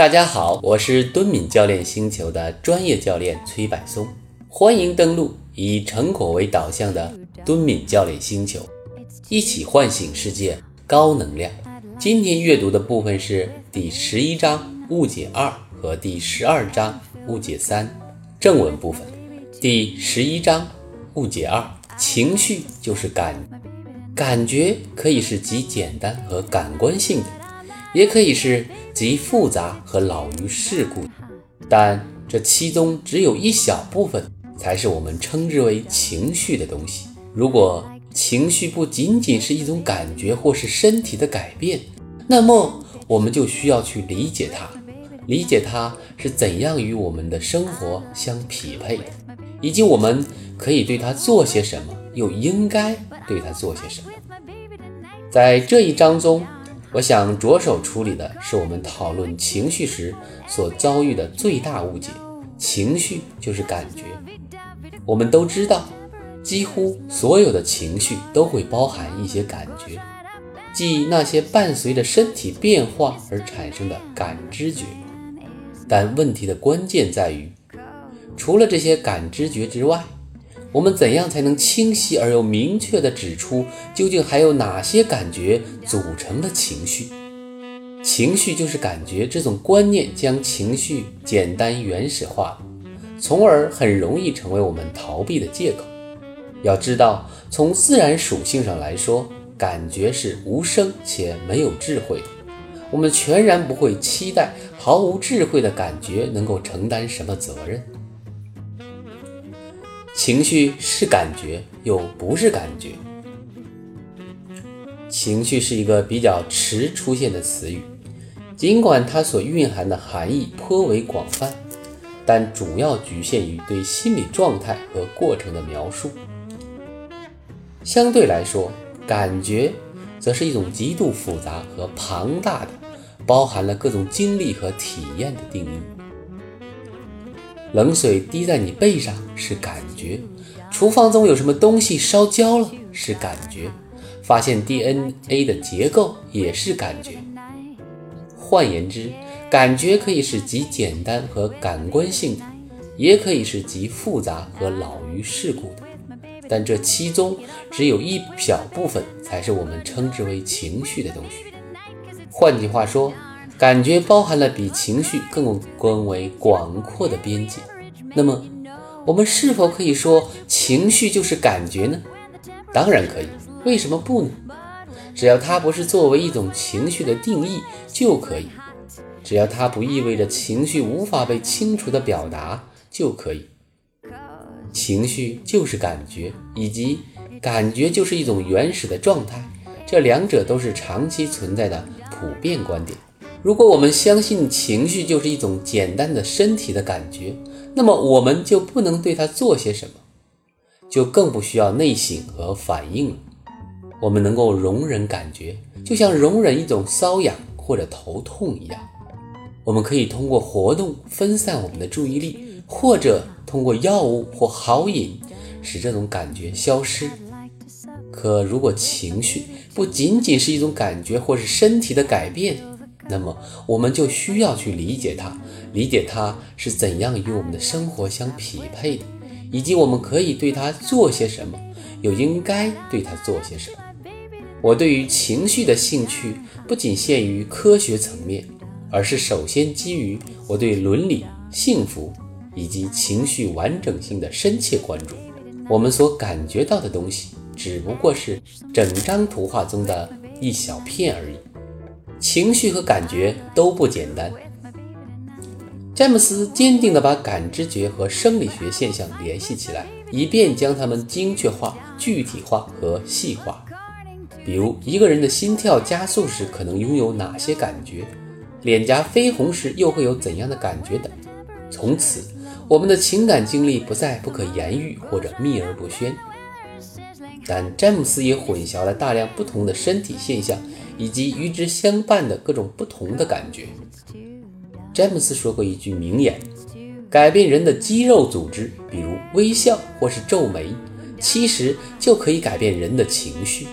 大家好，我是敦敏教练星球的专业教练崔柏松，欢迎登录以成果为导向的敦敏教练星球，一起唤醒世界高能量。今天阅读的部分是第十一章误解二和第十二章误解三正文部分。第十一章误解二，情绪就是感，感觉可以是极简单和感官性的，也可以是。极复杂和老于世故，但这其中只有一小部分才是我们称之为情绪的东西。如果情绪不仅仅是一种感觉或是身体的改变，那么我们就需要去理解它，理解它是怎样与我们的生活相匹配的，以及我们可以对它做些什么，又应该对它做些什么。在这一章中。我想着手处理的是我们讨论情绪时所遭遇的最大误解。情绪就是感觉。我们都知道，几乎所有的情绪都会包含一些感觉，即那些伴随着身体变化而产生的感知觉。但问题的关键在于，除了这些感知觉之外，我们怎样才能清晰而又明确地指出，究竟还有哪些感觉组成了情绪？情绪就是感觉，这种观念将情绪简单原始化，从而很容易成为我们逃避的借口。要知道，从自然属性上来说，感觉是无声且没有智慧的。我们全然不会期待毫无智慧的感觉能够承担什么责任。情绪是感觉，又不是感觉。情绪是一个比较迟出现的词语，尽管它所蕴含的含义颇为广泛，但主要局限于对心理状态和过程的描述。相对来说，感觉则是一种极度复杂和庞大的，包含了各种经历和体验的定义。冷水滴在你背上是感觉，厨房中有什么东西烧焦了是感觉，发现 DNA 的结构也是感觉。换言之，感觉可以是极简单和感官性的，也可以是极复杂和老于世故的。但这其中只有一小部分才是我们称之为情绪的东西。换句话说。感觉包含了比情绪更更为广阔的边界。那么，我们是否可以说情绪就是感觉呢？当然可以。为什么不呢？只要它不是作为一种情绪的定义就可以。只要它不意味着情绪无法被清楚的表达就可以。情绪就是感觉，以及感觉就是一种原始的状态。这两者都是长期存在的普遍观点。如果我们相信情绪就是一种简单的身体的感觉，那么我们就不能对它做些什么，就更不需要内省和反应了。我们能够容忍感觉，就像容忍一种瘙痒或者头痛一样。我们可以通过活动分散我们的注意力，或者通过药物或好饮使这种感觉消失。可如果情绪不仅仅是一种感觉或是身体的改变，那么我们就需要去理解它，理解它是怎样与我们的生活相匹配的，以及我们可以对它做些什么，又应该对它做些什么。我对于情绪的兴趣不仅限于科学层面，而是首先基于我对伦理、幸福以及情绪完整性的深切关注。我们所感觉到的东西只不过是整张图画中的一小片而已。情绪和感觉都不简单。詹姆斯坚定地把感知觉和生理学现象联系起来，以便将它们精确化、具体化和细化。比如，一个人的心跳加速时可能拥有哪些感觉，脸颊绯红时又会有怎样的感觉等。从此，我们的情感经历不再不可言喻或者秘而不宣。但詹姆斯也混淆了大量不同的身体现象。以及与之相伴的各种不同的感觉。詹姆斯说过一句名言：“改变人的肌肉组织，比如微笑或是皱眉，其实就可以改变人的情绪。”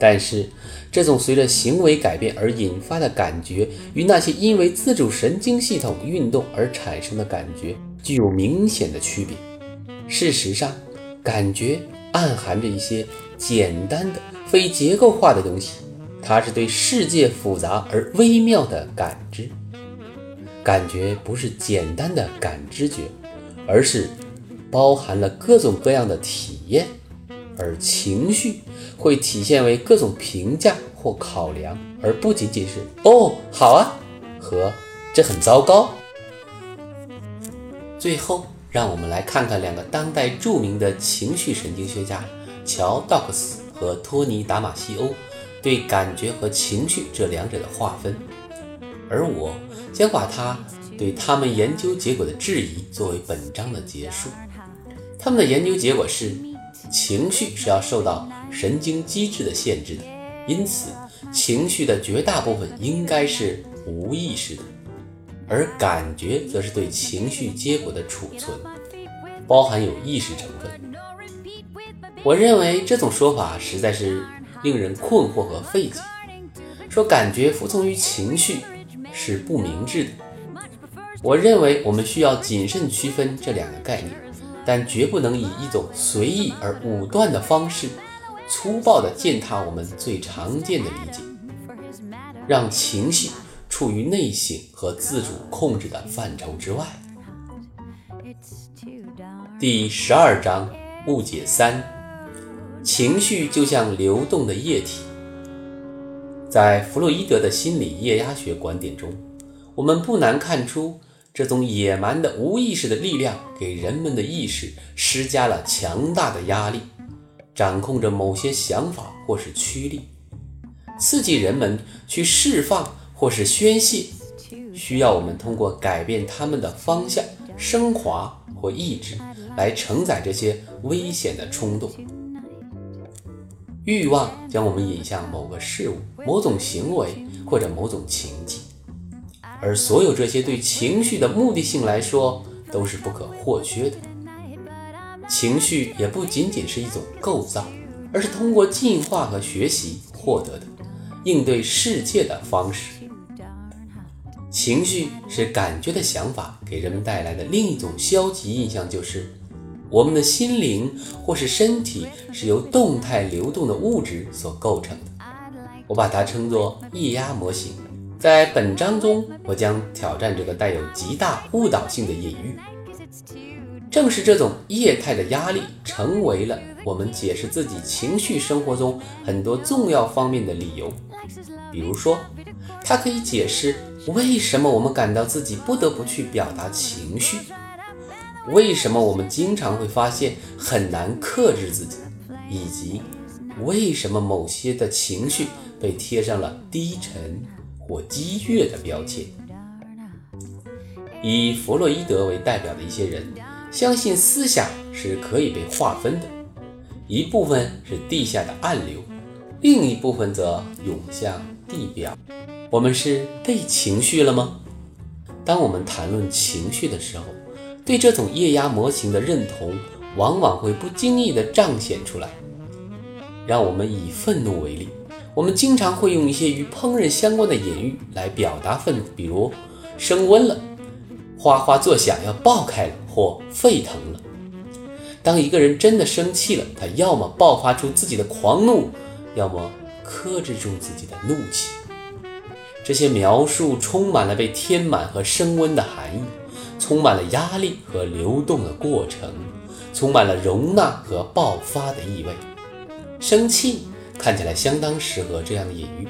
但是，这种随着行为改变而引发的感觉，与那些因为自主神经系统运动而产生的感觉具有明显的区别。事实上，感觉暗含着一些简单的、非结构化的东西，它是对世界复杂而微妙的感知。感觉不是简单的感知觉，而是包含了各种各样的体验。而情绪会体现为各种评价或考量，而不仅仅是“哦，好啊”和“这很糟糕”。最后，让我们来看看两个当代著名的情绪神经学家乔·道克斯和托尼·达马西欧对感觉和情绪这两者的划分，而我将把他对他们研究结果的质疑作为本章的结束。他们的研究结果是。情绪是要受到神经机制的限制的，因此情绪的绝大部分应该是无意识的，而感觉则是对情绪结果的储存，包含有意识成分。我认为这种说法实在是令人困惑和费解。说感觉服从于情绪是不明智的。我认为我们需要谨慎区分这两个概念。但绝不能以一种随意而武断的方式，粗暴地践踏我们最常见的理解，让情绪处于内省和自主控制的范畴之外。第十二章误解三：情绪就像流动的液体。在弗洛伊德的心理液压学观点中，我们不难看出。这种野蛮的无意识的力量给人们的意识施加了强大的压力，掌控着某些想法或是驱力，刺激人们去释放或是宣泄，需要我们通过改变他们的方向、升华或抑制来承载这些危险的冲动。欲望将我们引向某个事物、某种行为或者某种情境。而所有这些对情绪的目的性来说都是不可或缺的。情绪也不仅仅是一种构造，而是通过进化和学习获得的应对世界的方式。情绪是感觉的想法给人们带来的另一种消极印象，就是我们的心灵或是身体是由动态流动的物质所构成的。我把它称作液压模型。在本章中，我将挑战这个带有极大误导性的隐喻。正是这种液态的压力，成为了我们解释自己情绪生活中很多重要方面的理由。比如说，它可以解释为什么我们感到自己不得不去表达情绪，为什么我们经常会发现很难克制自己，以及为什么某些的情绪被贴上了低沉。或激越的标签。以弗洛伊德为代表的一些人相信思想是可以被划分的，一部分是地下的暗流，另一部分则涌向地表。我们是被情绪了吗？当我们谈论情绪的时候，对这种液压模型的认同往往会不经意地彰显出来。让我们以愤怒为例。我们经常会用一些与烹饪相关的隐喻来表达愤怒，比如升温了、哗哗作响、要爆开了或沸腾了。当一个人真的生气了，他要么爆发出自己的狂怒，要么克制住自己的怒气。这些描述充满了被填满和升温的含义，充满了压力和流动的过程，充满了容纳和爆发的意味。生气。看起来相当适合这样的隐喻，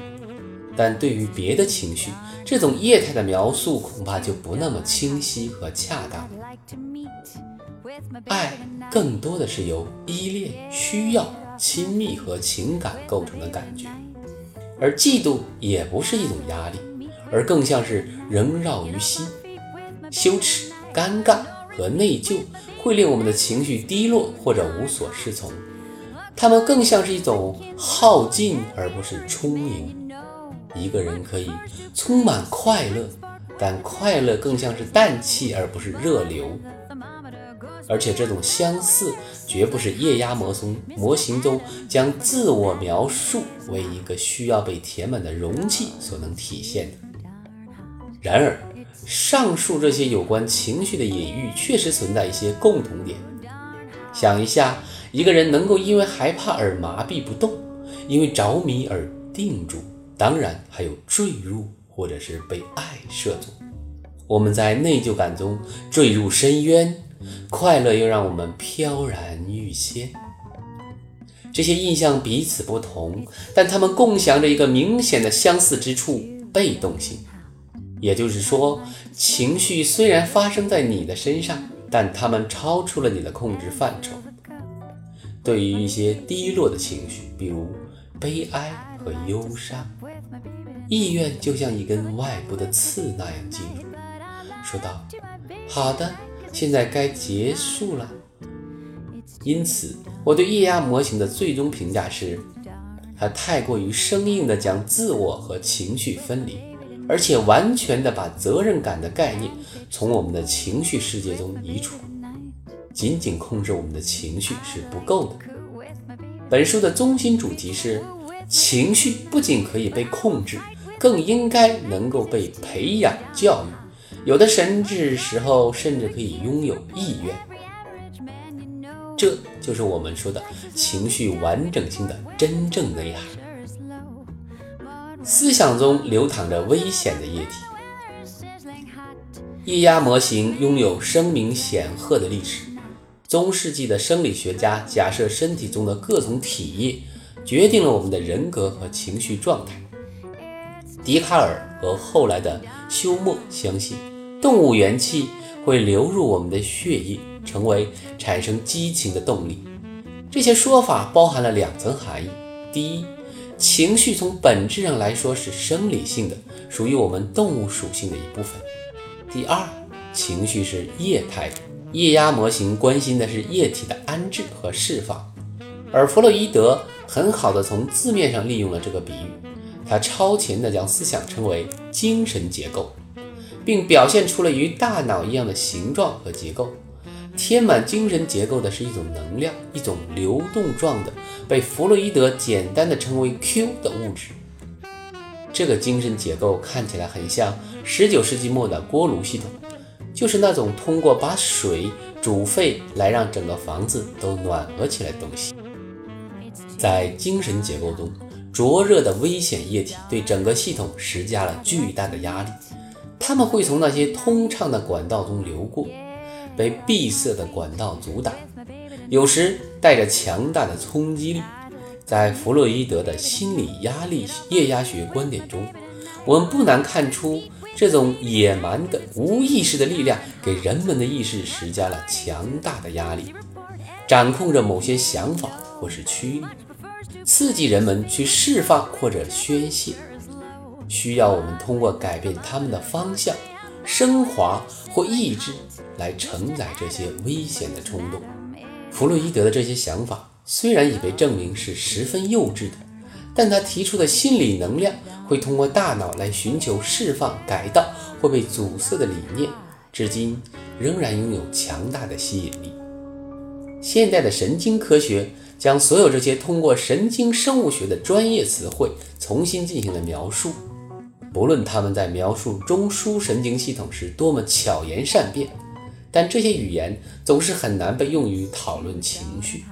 但对于别的情绪，这种液态的描述恐怕就不那么清晰和恰当。爱更多的是由依恋、需要、亲密和情感构成的感觉，而嫉妒也不是一种压力，而更像是萦绕于心。羞耻、尴尬和内疚会令我们的情绪低落或者无所适从。他们更像是一种耗尽，而不是充盈。一个人可以充满快乐，但快乐更像是氮气，而不是热流。而且这种相似绝不是液压模型模型中将自我描述为一个需要被填满的容器所能体现的。然而，上述这些有关情绪的隐喻确实存在一些共同点。想一下，一个人能够因为害怕而麻痹不动，因为着迷而定住，当然还有坠入或者是被爱涉足。我们在内疚感中坠入深渊，快乐又让我们飘然欲仙。这些印象彼此不同，但它们共享着一个明显的相似之处——被动性。也就是说，情绪虽然发生在你的身上，但它们超出了你的控制范畴。对于一些低落的情绪，比如悲哀和忧伤，意愿就像一根外部的刺那样进入，说道：“好的，现在该结束了。”因此，我对液压模型的最终评价是：它太过于生硬地将自我和情绪分离。而且完全的把责任感的概念从我们的情绪世界中移除，仅仅控制我们的情绪是不够的。本书的中心主题是：情绪不仅可以被控制，更应该能够被培养教育，有的甚至时候甚至可以拥有意愿。这就是我们说的情绪完整性的真正内涵。思想中流淌着危险的液体。液压模型拥有声名显赫的历史。中世纪的生理学家假设身体中的各种体液决定了我们的人格和情绪状态。笛卡尔和后来的休谟相信，动物元气会流入我们的血液，成为产生激情的动力。这些说法包含了两层含义：第一，情绪从本质上来说是生理性的，属于我们动物属性的一部分。第二，情绪是液态的，液压模型关心的是液体的安置和释放，而弗洛伊德很好的从字面上利用了这个比喻，他超前的将思想称为精神结构，并表现出了与大脑一样的形状和结构。填满精神结构的是一种能量，一种流动状的，被弗洛伊德简单的称为 Q 的物质。这个精神结构看起来很像19世纪末的锅炉系统，就是那种通过把水煮沸来让整个房子都暖和起来的东西。在精神结构中，灼热的危险液体对整个系统施加了巨大的压力，它们会从那些通畅的管道中流过。被闭塞的管道阻挡，有时带着强大的冲击力。在弗洛伊德的心理压力液压学观点中，我们不难看出，这种野蛮的无意识的力量给人们的意识施加了强大的压力，掌控着某些想法或是区域，刺激人们去释放或者宣泄，需要我们通过改变他们的方向。升华或抑制来承载这些危险的冲动。弗洛伊德的这些想法虽然已被证明是十分幼稚的，但他提出的心理能量会通过大脑来寻求释放、改道或被阻塞的理念，至今仍然拥有强大的吸引力。现代的神经科学将所有这些通过神经生物学的专业词汇重新进行了描述。不论他们在描述中枢神经系统时多么巧言善辩，但这些语言总是很难被用于讨论情绪。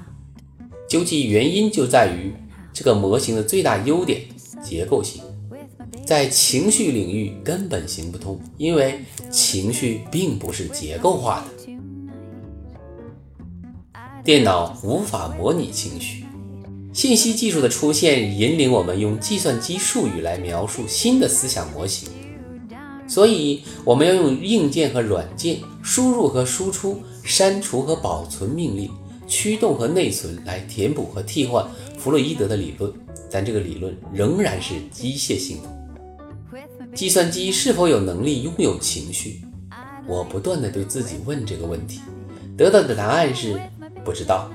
究其原因，就在于这个模型的最大优点——结构性，在情绪领域根本行不通，因为情绪并不是结构化的。电脑无法模拟情绪。信息技术的出现引领我们用计算机术语来描述新的思想模型，所以我们要用硬件和软件、输入和输出、删除和保存命令、驱动和内存来填补和替换弗洛伊德的理论，但这个理论仍然是机械性的。计算机是否有能力拥有情绪？我不断地对自己问这个问题，得到的答案是不知道。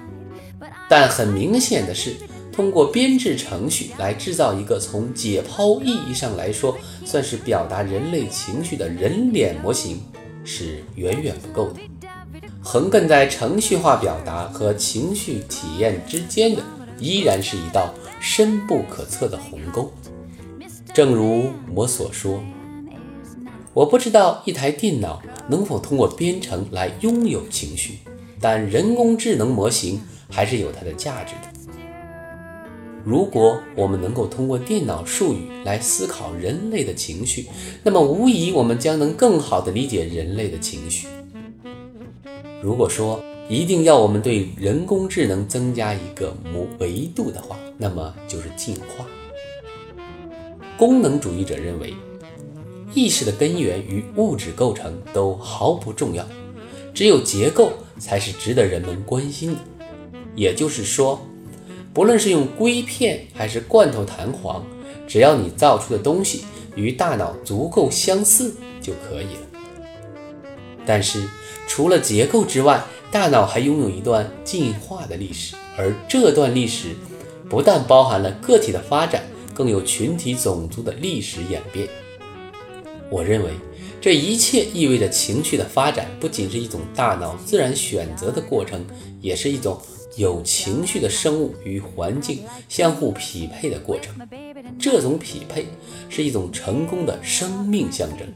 但很明显的是。通过编制程序来制造一个从解剖意义上来说算是表达人类情绪的人脸模型是远远不够的。横亘在程序化表达和情绪体验之间的，依然是一道深不可测的鸿沟。正如我所说，我不知道一台电脑能否通过编程来拥有情绪，但人工智能模型还是有它的价值的。如果我们能够通过电脑术语来思考人类的情绪，那么无疑我们将能更好地理解人类的情绪。如果说一定要我们对人工智能增加一个维维度的话，那么就是进化。功能主义者认为，意识的根源与物质构成都毫不重要，只有结构才是值得人们关心的。也就是说，不论是用硅片还是罐头弹簧，只要你造出的东西与大脑足够相似就可以了。但是，除了结构之外，大脑还拥有一段进化的历史，而这段历史不但包含了个体的发展，更有群体种族的历史演变。我认为，这一切意味着情绪的发展不仅是一种大脑自然选择的过程，也是一种有情绪的生物与环境相互匹配的过程。这种匹配是一种成功的生命象征。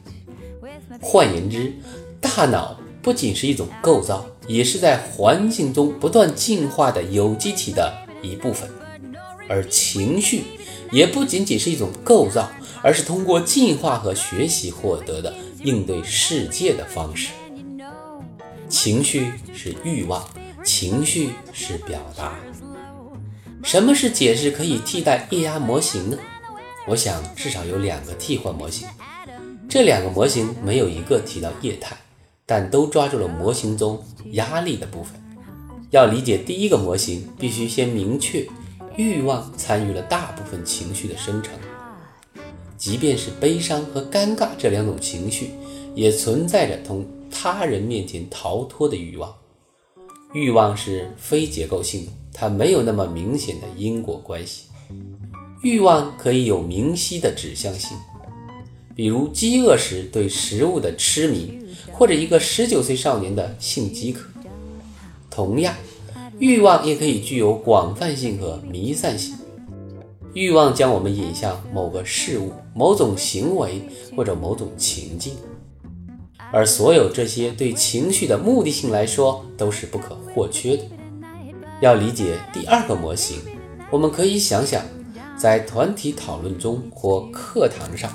换言之，大脑不仅是一种构造，也是在环境中不断进化的有机体的一部分，而情绪也不仅仅是一种构造，而是通过进化和学习获得的应对世界的方式。情绪是欲望，情绪是表达。什么是解释可以替代液压模型呢？我想至少有两个替换模型，这两个模型没有一个提到液态。但都抓住了模型中压力的部分。要理解第一个模型，必须先明确欲望参与了大部分情绪的生成。即便是悲伤和尴尬这两种情绪，也存在着从他人面前逃脱的欲望。欲望是非结构性的，它没有那么明显的因果关系。欲望可以有明晰的指向性，比如饥饿时对食物的痴迷。或者一个十九岁少年的性饥渴，同样，欲望也可以具有广泛性和弥散性。欲望将我们引向某个事物、某种行为或者某种情境，而所有这些对情绪的目的性来说都是不可或缺的。要理解第二个模型，我们可以想想，在团体讨论中或课堂上，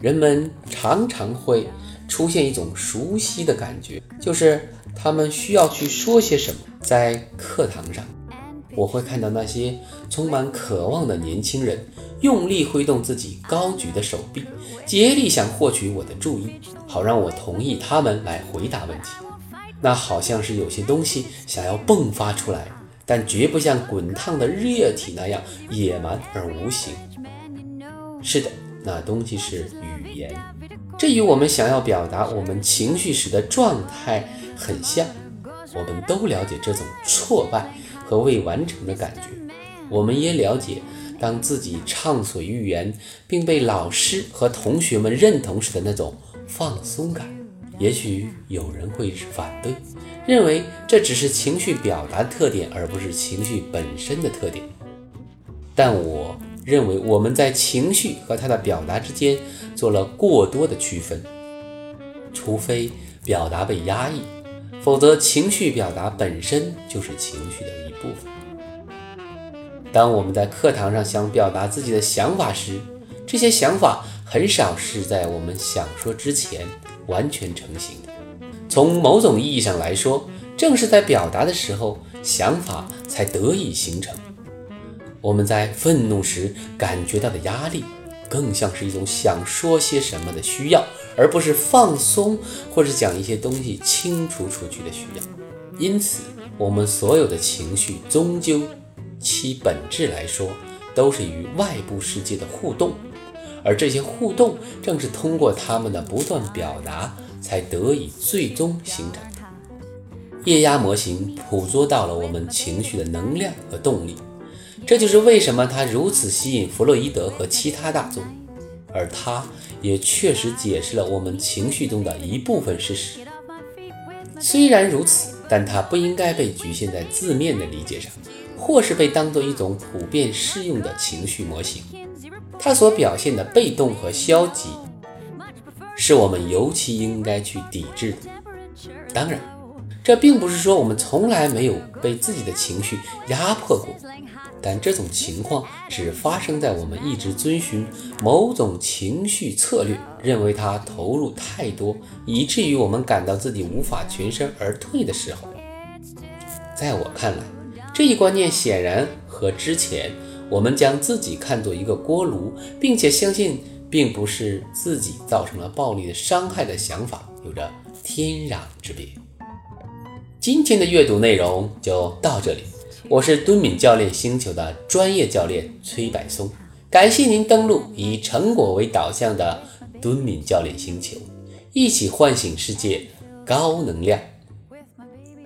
人们常常会。出现一种熟悉的感觉，就是他们需要去说些什么。在课堂上，我会看到那些充满渴望的年轻人，用力挥动自己高举的手臂，竭力想获取我的注意，好让我同意他们来回答问题。那好像是有些东西想要迸发出来，但绝不像滚烫的热体那样野蛮而无形。是的，那东西是语言。这与我们想要表达我们情绪时的状态很像，我们都了解这种挫败和未完成的感觉，我们也了解当自己畅所欲言并被老师和同学们认同时的那种放松感。也许有人会反对，认为这只是情绪表达特点，而不是情绪本身的特点。但我认为我们在情绪和它的表达之间。做了过多的区分，除非表达被压抑，否则情绪表达本身就是情绪的一部分。当我们在课堂上想表达自己的想法时，这些想法很少是在我们想说之前完全成型的。从某种意义上来说，正是在表达的时候，想法才得以形成。我们在愤怒时感觉到的压力。更像是一种想说些什么的需要，而不是放松或是讲一些东西清除出去的需要。因此，我们所有的情绪终究其本质来说，都是与外部世界的互动，而这些互动正是通过他们的不断表达，才得以最终形成。液压模型捕捉到了我们情绪的能量和动力。这就是为什么它如此吸引弗洛伊德和其他大众，而它也确实解释了我们情绪中的一部分事实。虽然如此，但它不应该被局限在字面的理解上，或是被当作一种普遍适用的情绪模型。它所表现的被动和消极，是我们尤其应该去抵制的。当然，这并不是说我们从来没有被自己的情绪压迫过。但这种情况只发生在我们一直遵循某种情绪策略，认为它投入太多，以至于我们感到自己无法全身而退的时候。在我看来，这一观念显然和之前我们将自己看作一个锅炉，并且相信并不是自己造成了暴力的伤害的想法有着天壤之别。今天的阅读内容就到这里。我是敦敏教练星球的专业教练崔柏松，感谢您登录以成果为导向的敦敏教练星球，一起唤醒世界高能量。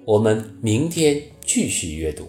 我们明天继续阅读。